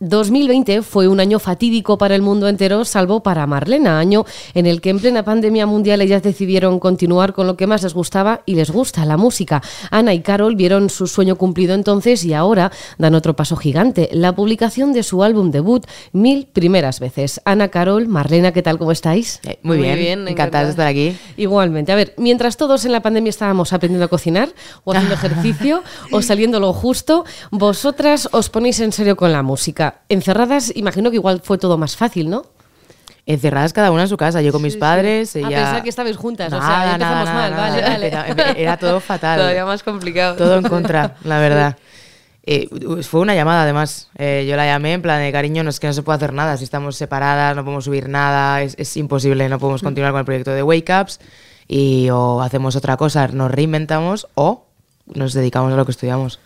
2020 fue un año fatídico para el mundo entero, salvo para Marlena, año en el que en plena pandemia mundial ellas decidieron continuar con lo que más les gustaba y les gusta, la música. Ana y Carol vieron su sueño cumplido entonces y ahora dan otro paso gigante, la publicación de su álbum debut, Mil Primeras Veces. Ana, Carol, Marlena, ¿qué tal? ¿Cómo estáis? Eh, muy, bien, encantadas de estar aquí. Igualmente. A ver, mientras todos en la pandemia estábamos aprendiendo a cocinar o haciendo ejercicio o saliendo lo justo, vosotras os ponéis en serio con la música encerradas, imagino que igual fue todo más fácil, ¿no? Encerradas cada una en su casa, yo con mis padres. A pensar que estabais juntas, o sea, empezamos mal, vale, vale. Era, todo fatal. Todavía más complicado. Todo en contra, la verdad. Eh, fue una llamada además. Eh, yo la llamé en plan de cariño, no es que no se puede hacer nada. Si estamos separadas, no podemos subir nada, es, es imposible, no podemos continuar con el proyecto de Wake Ups. Y o hacemos otra cosa, nos reinventamos o nos dedicamos a lo que estudiamos.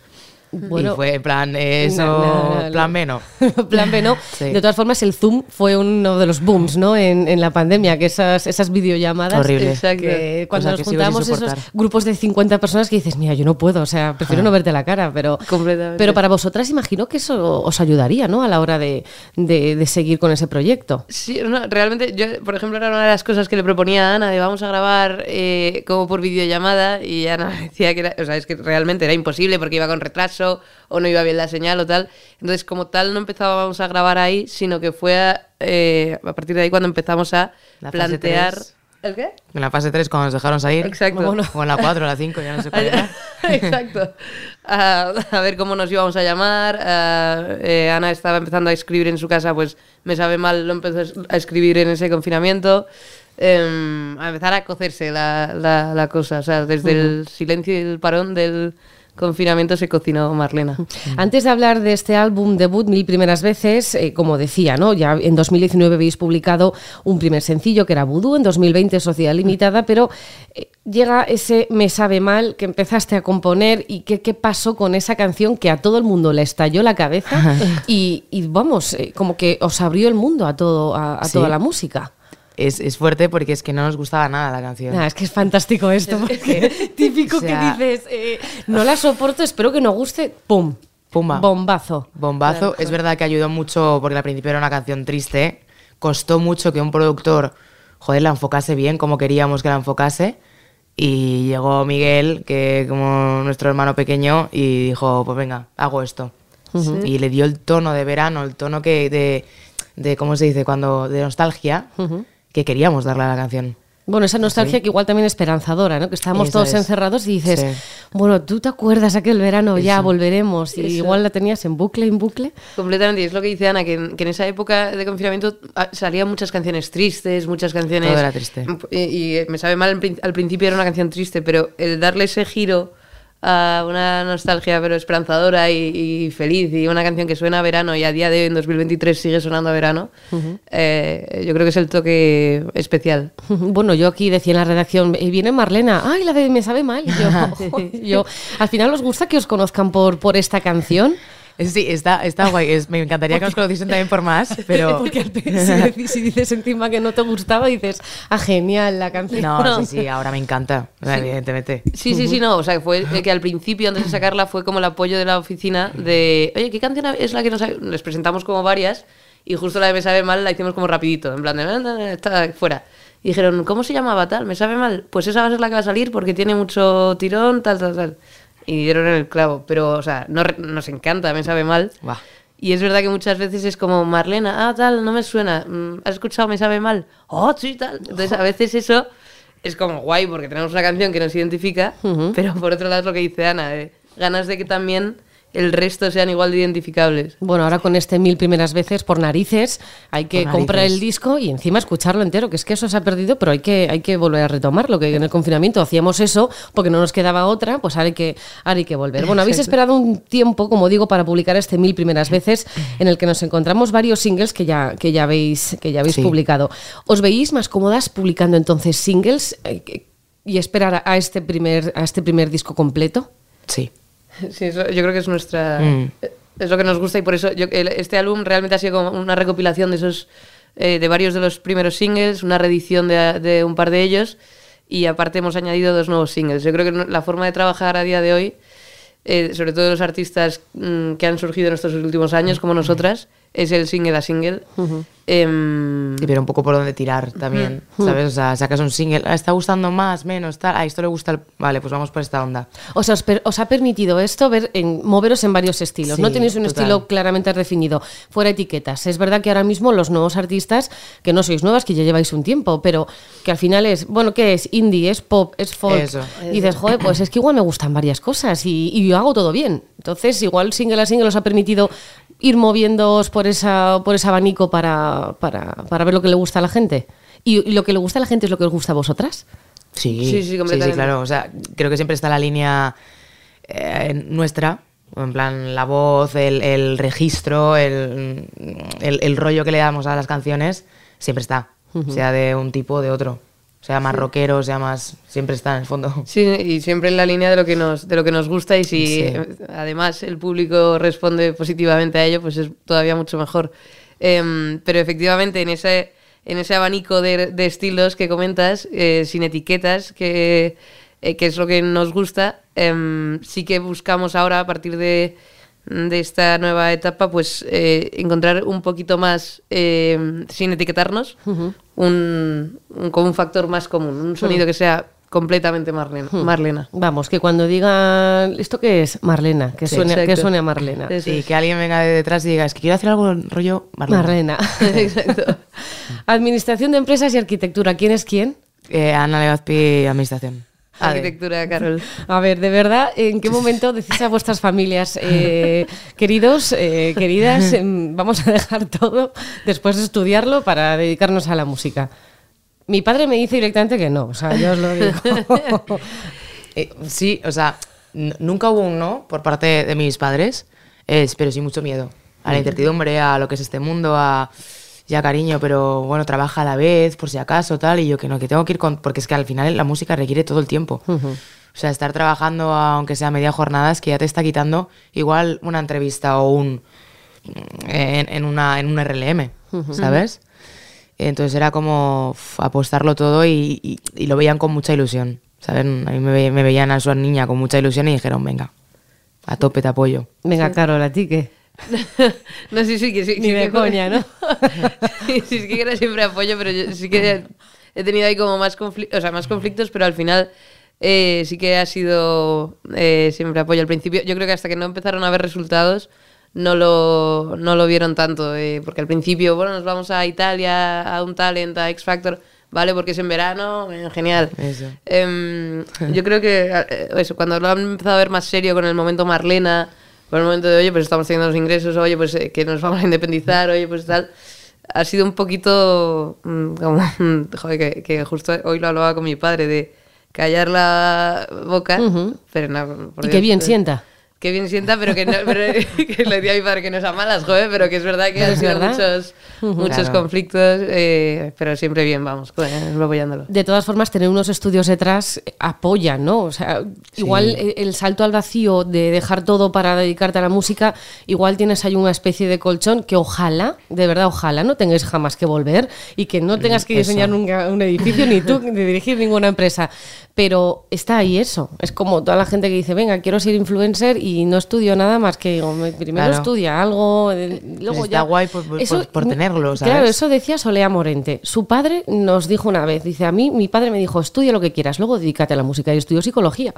Bueno, y fue plan eso, plan B no. plan B no. De todas formas, el Zoom fue uno de los booms, ¿no? En, en la pandemia, que esas, esas videollamadas. Horrible. Que cuando nos juntamos esos grupos de 50 personas que dices, mira, yo no puedo, o sea, prefiero no verte la cara, pero, pero para vosotras imagino que eso os ayudaría, ¿no? A la hora de, de, seguir con ese proyecto. Sí, realmente, yo, por ejemplo, era una de las cosas que le proponía a Ana de vamos a grabar eh, como por videollamada y Ana decía que era, o sea, es que realmente era imposible porque iba con retraso o no iba bien la señal o tal. Entonces, como tal, no empezábamos a grabar ahí, sino que fue a, eh, a partir de ahí cuando empezamos a plantear... ¿El qué? En la fase 3, cuando nos dejaron salir. Exacto. O en la 4, o la 5, ya no sé cuál era. Exacto. A, ver cómo nos íbamos a llamar. Eh, Ana estaba empezando a escribir en su casa, pues me sabe mal, lo empezó a escribir en ese confinamiento. Em, a empezar a cocerse la, la, cosa, o sea, desde el silencio y el parón del, confinamiento se cocinó Marlena. Antes de hablar de este álbum debut, Mil Primeras Veces, eh, como decía, ¿no? ya en 2019 habéis publicado un primer sencillo que era Voodoo, en 2020 Sociedad Limitada, pero eh, llega ese Me sabe mal que empezaste a componer y qué, qué pasó con esa canción que a todo el mundo le estalló la cabeza y, vamos, eh, como que os abrió el mundo a, todo, a, toda la música es, es, fuerte porque es que no nos gustaba nada la canción. es que es fantástico esto, porque típico que dices, eh, no la soporto, espero que no guste, ¡pum! Pumba. Bombazo. Bombazo. Es verdad que ayudó mucho porque al principio era una canción triste. Costó mucho que un productor, joder, la enfocase bien como queríamos que la enfocase. Y llegó Miguel, que como nuestro hermano pequeño, y dijo, pues venga, hago esto. Y le dio el tono de verano, el tono que de, de ¿cómo se dice? Cuando de nostalgia que queríamos darle a la canción. Bueno, esa nostalgia que igual también esperanzadora, ¿no? Que estábamos todos encerrados y dices, bueno, ¿tú te acuerdas aquel verano? Ya volveremos. Y igual la tenías en bucle, en bucle. Completamente. Y es lo que dice Ana, que en, esa época de confinamiento ah, salían muchas canciones tristes, muchas canciones... Todo era triste. Y, y me sabe mal, al principio era una canción triste, pero el darle ese giro una nostalgia pero esperanzadora y, feliz y una canción que suena a verano y a día de hoy en 2023 sigue sonando a verano, eh, yo creo que es el toque especial. Bueno, yo aquí decía en la redacción, y viene Marlena, ay, la de Me sabe mal. Yo, yo, al final os gusta que os conozcan por, por esta canción. Sí, está, está guay. me encantaría que nos conociesen también por más, pero... Porque si, dices encima que no te gustaba, dices, ah, genial la canción. No, sí, sí, ahora me encanta, evidentemente. Sí, sí, sí, no. O sea, fue que al principio, antes de sacarla, fue como el apoyo de la oficina de, oye, ¿qué canción es la que nos... Les presentamos como varias y justo la de Me sabe mal la hicimos como rapidito, en plan de, está fuera. Y dijeron, ¿cómo se llamaba tal? ¿Me sabe mal? Pues esa va a ser la que va a salir porque tiene mucho tirón, tal, tal, tal y dieron en el clavo. Pero, o sea, no, nos encanta, me sabe mal. Y es verdad que muchas veces es como, Marlena, ah, tal, no me suena. Mm, ¿Has escuchado Me sabe mal? Oh, sí, tal. Entonces, a veces eso es como guay porque tenemos una canción que nos identifica, pero por otro lado es lo que dice Ana, ganas de que también el resto sean igual de identificables. Bueno, ahora con este mil primeras veces por narices hay que comprar el disco y encima escucharlo entero, que es que eso se ha perdido, pero hay que, hay que volver a retomarlo, que en el confinamiento hacíamos eso porque no nos quedaba otra, pues ahora hay que, ahora hay que volver. Bueno, habéis esperado un tiempo, como digo, para publicar este mil primeras veces en el que nos encontramos varios singles que ya, que ya habéis, que ya habéis publicado. ¿Os veis más cómodas publicando entonces singles eh, y esperar a este primer, a este primer disco completo? Sí. Sí, yo creo que es nuestra... Mm. Es lo que nos gusta y por eso este álbum realmente ha sido como una recopilación de esos... Eh, de varios de los primeros singles, una reedición de, de, un par de ellos y aparte hemos añadido dos nuevos singles. Yo creo que la forma de trabajar a día de hoy eh, sobre todo los artistas mm, que han surgido en estos últimos años, como nosotras, es el single a single. Em, Sí, pero un poco por dónde tirar también, ¿sabes? O sea, sacas un single, ah, está gustando más, menos, tal, a esto le gusta, el... vale, pues vamos por esta onda. O sea, os, per- os ha permitido esto ver en, moveros en varios estilos. Sí, no tenéis un total. estilo claramente definido, fuera etiquetas. Es verdad que ahora mismo los nuevos artistas, que no sois nuevas, que ya lleváis un tiempo, pero que al final es, bueno, ¿qué es? Indie, es pop, es folk. Eso. Y dices, joder, pues es que igual me gustan varias cosas y, y yo hago todo bien. Entonces, igual single a single os ha permitido ir moviéndoos por, esa, por ese abanico para, para, para ver lo que le gusta a la gente. ¿Y, y lo que le gusta a la gente es lo que os gusta a vosotras? Sí, Sí, sí, completamente. claro. O sea, creo que siempre está la línea eh, nuestra, en plan la voz, el, el registro, el, el- el rollo que le damos a las canciones, siempre está. Sea de un tipo o de otro. Sea más rockero, sea más. Siempre está en el fondo. Sí, y siempre en la línea de lo que nos, de lo que nos gusta y si Sí. además el público responde positivamente a ello, pues es todavía mucho mejor. Em, pero efectivamente en ese, en ese abanico de, de estilos que comentas, eh, sin etiquetas, que, eh, que es lo que nos gusta, em, sí que buscamos ahora a partir de, de esta nueva etapa, pues eh, encontrar un poquito más, sin etiquetarnos, un, un, como un factor más común, un sonido que sea completamente Marlena. Marlena. Vamos, que cuando diga ¿esto qué es? Marlena, que, Sí, suene, que suene a Marlena. Sí, es. que alguien venga de detrás y diga, es que quiero hacer algo rollo Marlena. Marlena. Exacto. Administración de empresas y arquitectura. ¿Quién es quién? Eh, Ana Legazpi, Administración. A. Arquitectura, Carol. A ver, de verdad, ¿en qué momento decís a vuestras familias, eh, queridos, eh, queridas, em, vamos a dejar todo después de estudiarlo para dedicarnos a la música? Mi padre me dice directamente que no, o sea, yo os lo digo. Eh, sí, o sea, nunca hubo un no por parte de mis padres, es, pero sí mucho miedo. A la incertidumbre, a lo que es este mundo, a ya cariño, pero bueno, trabaja a la vez, por si acaso, tal, y yo que no, que tengo que ir con. Porque es que al final la música requiere todo el tiempo. O sea, estar trabajando, aunque sea media jornada, es que ya te está quitando igual una entrevista o un. en, en una, en un RLM, ¿sabes? Entonces era como uf, apostarlo todo y, y- y lo veían con mucha ilusión. ¿Saben? A mí me veían a su niña con mucha ilusión y dijeron, venga, a tope te apoyo. Venga, Carol, ¿a ti qué? No, sí, sí, que sí. Ni sí de que- coña, ¿no? sí, sí, es que era siempre apoyo, pero yo sí que he tenido ahí como más, confli- o sea, más conflictos, pero al final eh, sí que ha sido eh, siempre apoyo. Al principio, yo creo que hasta que no empezaron a ver resultados, no lo, no lo vieron tanto, eh, porque al principio, bueno, nos vamos a Italia, a un talent, a X Factor, ¿vale? Porque es en verano, eh, genial. Em, yo creo que eh, eso, cuando lo han empezado a ver más serio con el momento Marlena, con el momento de, oye, pues estamos teniendo los ingresos, oye, pues eh, que nos vamos a independizar, oye, pues tal, ha sido un poquito mm, como, joder, que, que justo hoy lo hablaba con mi padre de callar la boca, pero no, por Y qué bien eh, sienta. Qué bien sienta, pero que, no, pero que le decía a mi padre que no es a malas, joder, pero que es verdad que han sido verdad. muchos, muchos Claro. conflictos, eh, pero siempre bien, vamos, pues, apoyándolo. De todas formas, tener unos estudios detrás eh, apoya, ¿no? O sea, igual eh, el salto al vacío de dejar todo para dedicarte a la música, igual tienes ahí una especie de colchón que ojalá, de verdad, ojalá no tengáis jamás que volver y que no tengas que Eso. diseñar nunca un edificio ni tú ni dirigir ninguna empresa. Pero está ahí eso. Es como toda la gente que dice, venga, quiero ser influencer y no estudio nada más que digo, me- primero Claro. estudia algo, eh, luego Está ya. guay por- por- por- por tenerlo, Claro, eso decía Solea Morente. Su padre nos dijo una vez, dice, a mí mi padre me dijo, estudia lo que quieras, luego dedícate a la música. Y estudió psicología.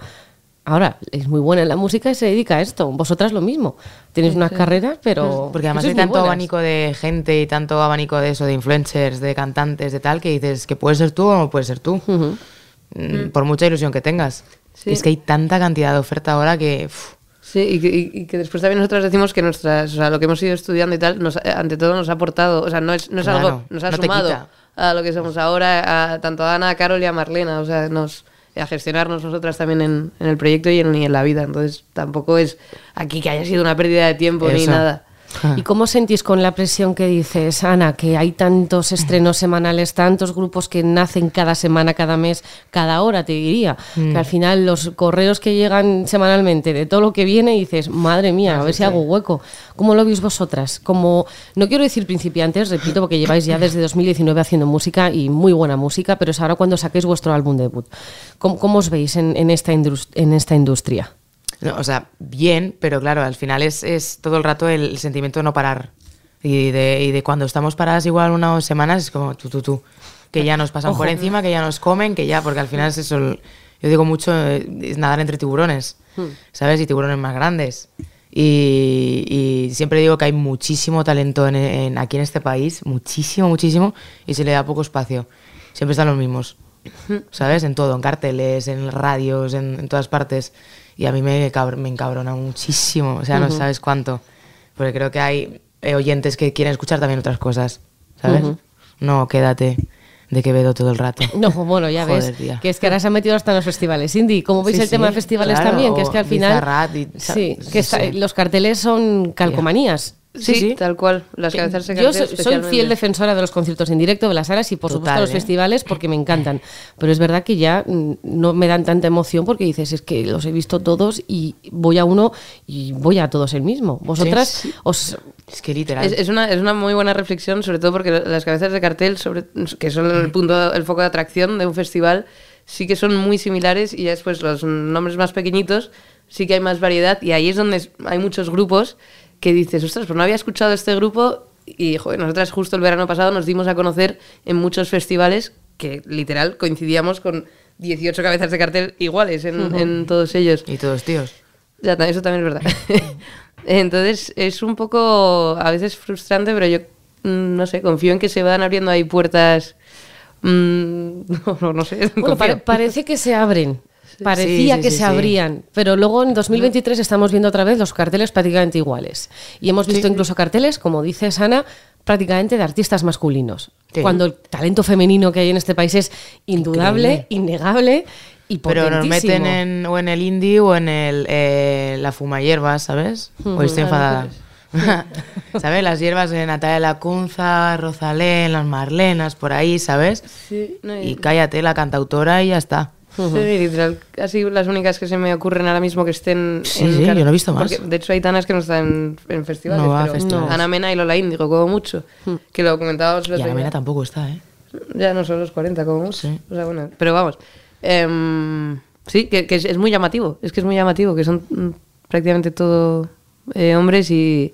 Ahora, es muy buena en la música y se dedica a esto. Vosotras lo mismo. Tenéis unas carreras, pero... Porque además hay tanto buenas. abanico de gente y tanto abanico de eso, de influencers, de cantantes, de tal, que dices que puedes ser tú o no puedes ser tú. Mm, Por mucha ilusión que tengas. Sí. Y es que hay tanta cantidad de oferta ahora que... Sí, y que, y- que después también nosotros decimos que nuestras, o sea, lo que hemos ido estudiando y tal, nos, ante todo nos ha aportado, o sea, no es, no es Claro, algo, nos ha no sumado a lo que somos ahora, a, tanto a Ana, a Carol y a Marlena, o sea, nos, a gestionarnos nosotras también en, en el proyecto y en, y en la vida. Entonces, tampoco es aquí que haya sido una pérdida de tiempo ni nada. ¿Y cómo sentís con la presión que dices, Ana, que hay tantos estrenos semanales, tantos grupos que nacen cada semana, cada mes, cada hora, te diría? Que al final los correos que llegan semanalmente de todo lo que viene, dices, madre mía, a ver si hago hueco. ¿Cómo lo veis vosotras? Como, no quiero decir principiantes, repito, porque lleváis ya desde 2019 haciendo música y muy buena música, pero es ahora cuando saquéis vuestro álbum debut. ¿Cómo, cómo os veis en, en esta, indus- en esta industria? No, o sea, bien, pero claro, al final es, es todo el rato el, el sentimiento de no parar. Y de, y de cuando estamos paradas igual unas semanas es como tú, tú, tú. Que ya nos pasan por encima, que ya nos comen, que ya, porque al final es eso. yo digo mucho, eh, es nadar entre tiburones, ¿sabes? Y tiburones más grandes. Y, y siempre digo que hay muchísimo talento en, en- aquí en este país, muchísimo, muchísimo, y se le da poco espacio. Siempre están los mismos, ¿sabes? En todo, en carteles, en radios, en, en todas partes. Y a mí me, me encabrona muchísimo, o sea, no sabes cuánto. Porque creo que hay eh, oyentes que quieren escuchar también otras cosas, ¿sabes? No, quédate de Quevedo todo el rato. No, bueno, ya Joder, ves, tía. que es que ahora se han metido hasta en los festivales indie. ¿Cómo veis Sí, el tema sí, de festivales claro, también? Que es que al final... Y- sí, sí, que está- sí. los carteles son calcomanías. Sí, Sí, sí. tal cual. Las Que cabezas se Yo cartel soy, soy fiel defensora de los conciertos en directo, de las salas y por Total, supuesto los ¿eh? festivales porque me encantan. Pero es verdad que ya mm, no me dan tanta emoción porque dices, es que los he visto todos y voy a uno y voy a todos el mismo. Vosotras Sí, sí. os... Es que literal. Es, es una, es una muy buena reflexión, sobre todo porque las cabezas de cartel, sobre, que son el punto, el foco de atracción de un festival, sí que son muy similares y ya después los nombres más pequeñitos sí que hay más variedad y ahí es donde hay muchos grupos que dices, ostras, pues no había escuchado este grupo y joder, nosotras justo el verano pasado nos dimos a conocer en muchos festivales que literal coincidíamos con 18 cabezas de cartel iguales en, en todos ellos. Y todos tíos. Ya, eso también es verdad. Entonces es un poco a veces frustrante, pero yo mm, no sé, confío en que se van abriendo ahí puertas. mm, no, sé. Bueno, parece que se abren. Parecía Sí, sí, que sí, se abrían, pero luego en 2023 estamos viendo otra vez los carteles prácticamente iguales. Y hemos visto incluso carteles, como dice Sana, prácticamente de artistas masculinos. Cuando el talento femenino que hay en este país es indudable, innegable y Pero nos meten en, o en el indie o en el, eh, la fuma hierbas, ¿sabes? O estoy enfadada. ¿Sabes? Las hierbas de Natalia Lacunza, Rosalén, las Marlenas, por ahí, ¿sabes? Sí, no, Y cállate, la cantautora y ya está. Sí, literal, casi las únicas que se me ocurren ahora mismo que estén Sí, en sí, yo no he visto más. porque, de hecho hay tanas que no están en, en festivales, No va a pero festivales. Ana Mena y Lola Índigo, como mucho, que lo comentábamos Y Ana. Mena tampoco está, ¿eh? Ya no son los 40 como mucho. Sí. O sea, bueno, pero vamos. Em, sí, que, que es, es muy llamativo. Es que es muy llamativo, que son mm, prácticamente todo eh, hombres y...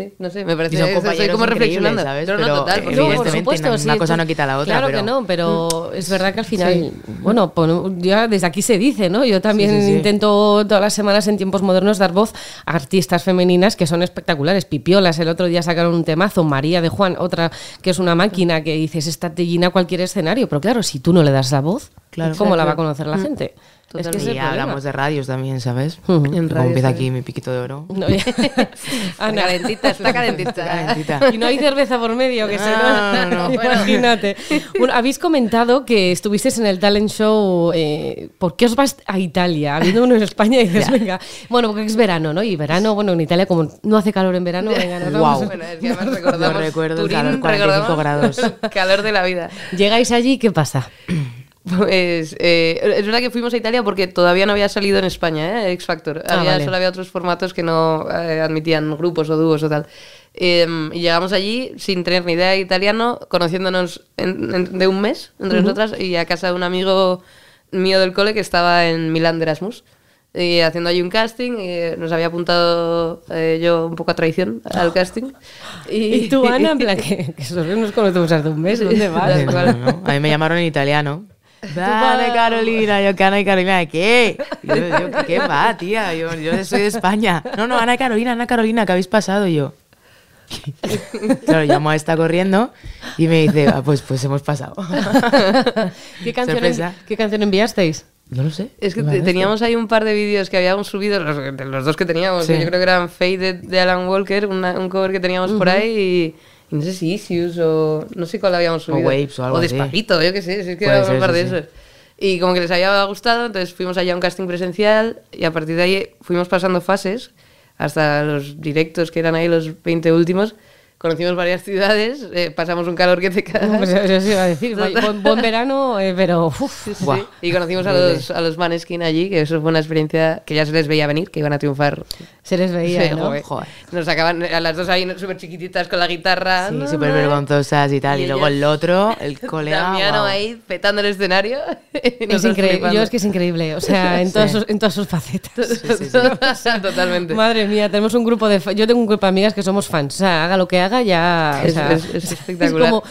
Sí, no sé, me parece... Y son estoy compañeros como reflexionando. ¿sabes? No, no, Pero, total, eh, por No, por supuesto. evidentemente, una sí, cosa no quita la otra, Claro pero- que no, pero es verdad que al final, Sí. bueno, pon- ya desde aquí se dice, ¿no? Yo también Sí, intento todas las semanas en tiempos modernos dar voz a artistas femeninas que son espectaculares. Pipiolas, el otro día sacaron un temazo, María de Juan, otra que es una máquina que dices, esta te llena cualquier escenario, pero claro, si tú no le das la voz, Claro. ¿cómo la va a conocer la gente? Es que Y el problema. hablamos de radios también, ¿sabes? En empieza aquí mi piquito de oro. No, ya- Ana. calentita, está calentita. Calentita. Y no hay cerveza por medio, que se No, no, no. Imagínate. Bueno, habéis comentado que estuvisteis en el talent show. Eh, ¿Por qué os vas a Italia? Habiendo uno en España y dices, venga. Bueno, porque es verano, ¿no? Y verano, bueno, en Italia, como no hace calor en verano, venga, vamos. Guau. Bueno, es que además recordamos Yo recuerdo el Turín, calor, 45 recordamos grados. calor de la vida. Llegáis allí, ¿qué pasa? Pues eh, es verdad que fuimos a Italia porque todavía no había salido en España, ¿eh? X Factor. Ah, había, vale. Solo había otros formatos que no eh, admitían grupos o dúos o tal. Eh, y llegamos allí sin tener ni idea de italiano, conociéndonos en- en- de un mes entre nosotras y a casa de un amigo mío del cole que estaba en Milán de Erasmus. Y haciendo allí un casting, y nos había apuntado eh, yo un poco a traición al casting. Y tú, Ana, en plan, que, que solo nos conocemos hace un mes, ¿dónde vas? No, no, no. A mí me llamaron en italiano. Dale, Carolina, yo que Ana y Carolina, ¿qué? Yo, yo, ¿qué va, tía? Yo, yo soy de España. No, no, Ana y Carolina, Ana y Carolina, ¿qué habéis pasado? Y yo. Claro, llamo a esta corriendo y me dice, "Ah, pues, pues hemos pasado. ¿Qué canción, Sorpresa. ¿Qué canción enviasteis? No lo sé. Es que ¿Qué te- va teníamos ahí un par de vídeos que habíamos subido, los, los dos que teníamos, Sí. que yo creo que eran Faded de Alan Walker, una- un cover que teníamos por ahí, y no sé si Issues o no sé cuál habíamos subido. Waves o algo así. Despacito, yo qué sé, si es que era un par de sí. esos. Y como que les había gustado, entonces fuimos allá a un casting presencial y a partir de ahí fuimos pasando fases hasta los directos que eran ahí los 20 últimos, conocimos varias ciudades, eh, pasamos un calor que te cagas. Pues eso, eso iba a decir. Buen, buen verano, eh, pero uf, Sí, sí, sí. Y conocimos a los, a los Maneskin allí, que eso fue una experiencia que ya se les veía venir, que iban a triunfar. se les veía, ¿no? joder. Joder. Nos sacaban a las dos ahí súper chiquititas con la guitarra. Sí, No, súper no. vergonzosas y tal. Y, Y luego el otro, el colega. Damiano guau. ahí petando el escenario. Es increíble. flipando. Yo es que es increíble. O sea, en, todas, sus, en todas sus facetas. Totalmente. Madre mía, tenemos un grupo de... Yo tengo un grupo de amigas que somos fans. O sea, haga lo que haga, ya... o Es- sea, es- es espectacular. como,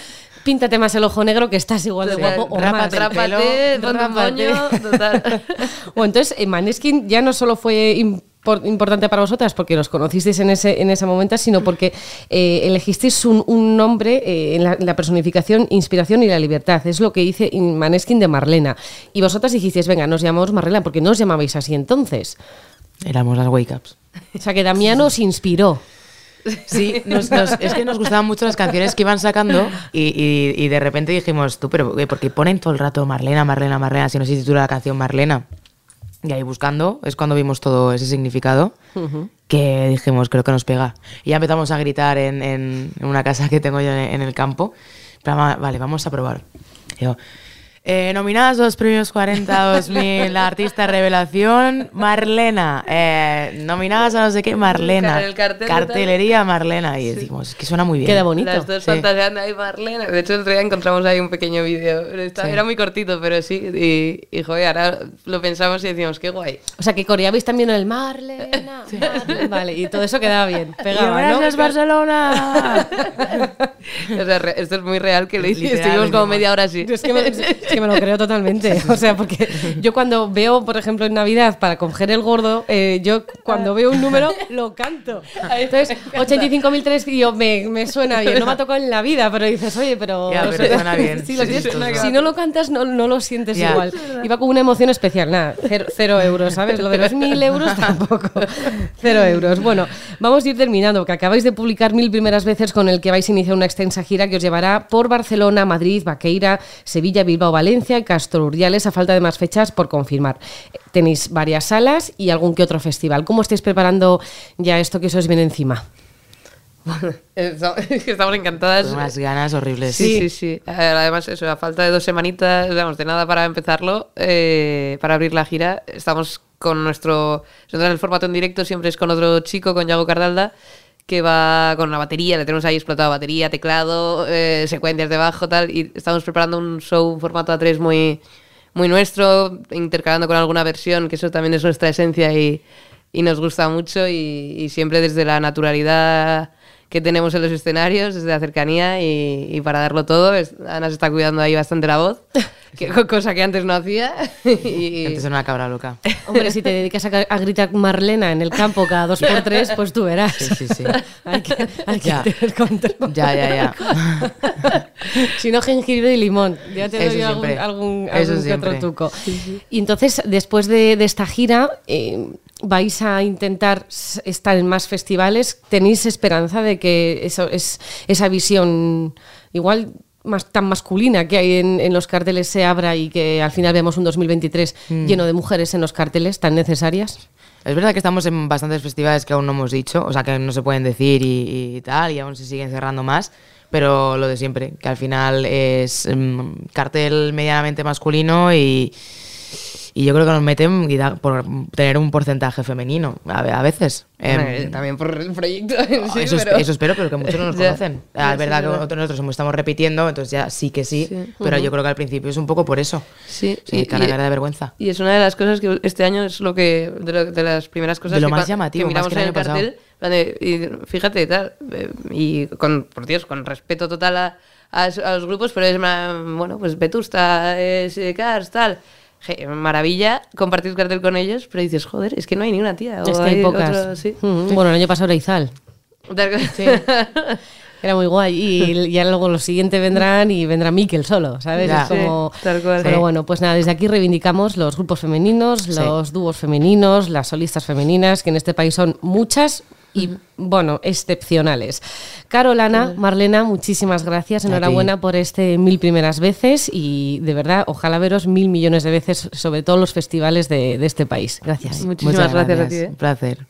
píntate más el ojo negro que estás igual de guapo o rápate más. Rápate, un total. Entonces, eh, Maneskin ya no solo fue impor- importante para vosotras porque los conocisteis en ese, en ese momento, sino porque eh, elegisteis un, un nombre eh, en la, en la personificación, inspiración y la libertad. Es lo que dice in- Maneskin de Marlena. Y vosotras dijisteis, venga, nos llamamos Marlena, porque no os llamabais así entonces. Éramos las wake ups. O sea, que Damiano os inspiró. Sí, nos- nos- es que nos gustaban mucho las canciones que iban sacando y, y- y de repente dijimos, tú, pero eh, ¿por qué ponen todo el rato Marlena, Marlena, Marlena? Si no se titula la canción Marlena. Y ahí buscando es cuando vimos todo ese significado que dijimos, creo que nos pega. Y ya empezamos a gritar en, en- en una casa que tengo yo en, en el campo. Pero, va- vale, vamos a probar. Y yo, eh, nominadas a los premios 40 2000, la artista revelación, Marlena. Eh, nominadas a no sé qué, Marlena. El cartel. Cartelería Marlena. Y decimos, es que suena muy bien. Queda bonito. Las dos Sí. fantaseando ahí, Marlena. De hecho, el otro día encontramos ahí un pequeño vídeo. Sí. Era muy cortito, pero sí. Y, y, joder, ahora lo pensamos y decimos, qué guay. O sea, que coreabais también el Marlena, Marlena. Vale, y todo eso quedaba bien, pegaba, ¿no? ¡Gracias, Barcelona! O sea, re- esto es muy real que lo hicimos. Como media hora así. Es que, me, es que me lo creo totalmente. O sea, porque yo cuando veo, por ejemplo, en Navidad, para coger el gordo, eh, yo cuando veo un número lo canto. Entonces, 85.003 y yo, me, me suena bien. No me ha tocado en la vida, pero dices, oye, pero... Ya, pero suena bien. sí, lo Sí, tienes- sí. si no lo cantas, no, no lo sientes Ya. igual. Iba con una emoción especial. Nada, cero, cero euros, ¿sabes? Lo de los mil euros tampoco. Cero euros. Bueno, vamos a ir terminando, porque acabáis de publicar mil primeras veces con el que vais a iniciar una extensa gira que os llevará por Barcelona, Madrid, Vaqueira, Sevilla, Bilbao, Valencia y Castro Urdiales, a falta de más fechas por confirmar. Tenéis varias salas y algún que otro festival. ¿Cómo estáis preparando ya esto que se os viene encima? Estamos encantadas. Con unas ganas horribles. Sí, sí, sí. Ver, Además, eso, a falta de dos semanitas, vamos, de nada para empezarlo, eh, para abrir la gira, estamos con nuestro... Nosotros el formato en directo siempre es con otro chico, con Yago Cardalda, que va con la batería, le tenemos ahí explotado batería, teclado, eh, secuencias de bajo, tal, y estamos preparando un show, un formato A3 muy, muy nuestro, intercalando con alguna versión, que eso también es nuestra esencia y, y nos gusta mucho, y siempre desde la naturalidad que tenemos en los escenarios, desde la cercanía y, y para darlo todo. Es- Ana se está cuidando ahí bastante la voz, que, cosa que antes no hacía. y, Antes era una cabra loca. Hombre, si te dedicas a, a gritar Marlena en el campo cada dos por tres, pues tú verás. Sí, sí, sí. hay que, hay que Ya. tener control. Ya, ya, ya. si no, jengibre y limón. Ya te Eso doy algún, algún, Eso algún que siempre. otro tuco. Y entonces, después de, de esta gira, eh, vais a intentar estar en más festivales. ¿Tenéis esperanza de que eso es esa visión igual más tan masculina que hay en, en los carteles se abra y que al final vemos un 2023 Mm. lleno de mujeres en los carteles tan necesarias? Es verdad que estamos en bastantes festivales que aún no hemos dicho, o sea, que no se pueden decir y, y tal, y aún se siguen cerrando más, pero lo de siempre, que al final es mm, cartel medianamente masculino y, y yo creo que nos meten por tener un porcentaje femenino, a, ve- a veces. Eh, también por el proyecto en sí, eso, es- pero- eso espero, pero que muchos no nos conocen. Ya, es sí, verdad es que nosotros como estamos repitiendo, entonces ya sí que sí, Sí. pero yo creo que al principio es un poco por eso. Sí, Sí, cara, cara de vergüenza. Y es una de las cosas que este año es lo que. de, lo- de las primeras cosas De lo que, más llamativo, que más miramos que el en el pasado. cartel. y fíjate, tal. eh, Y con, por Dios, con respeto total a, a, a los grupos, pero es. Bueno, pues Vetusta, es eh, Cars, tal. Maravilla compartir cartel con ellos, pero dices, joder, es que no hay ni una tía. o Es que hay pocas. otro- sí. Mm, Bueno, el año pasado era Izal. Era muy guay. Y ya luego los siguientes vendrán y vendrá Miquel solo, ¿sabes? Ya. Es como... Sí, tal cual. Pero Sí. bueno, pues nada, desde aquí reivindicamos los grupos femeninos, Sí. los dúos femeninos, las solistas femeninas, que en este país son muchas y, bueno, excepcionales. Carolana, Marlena, muchísimas gracias. Enhorabuena por este mil primeras veces y de verdad, ojalá veros mil millones de veces sobre todos los festivales de, de este país. Gracias. Muchísimas Muchas gracias a ti, ¿eh? Un placer.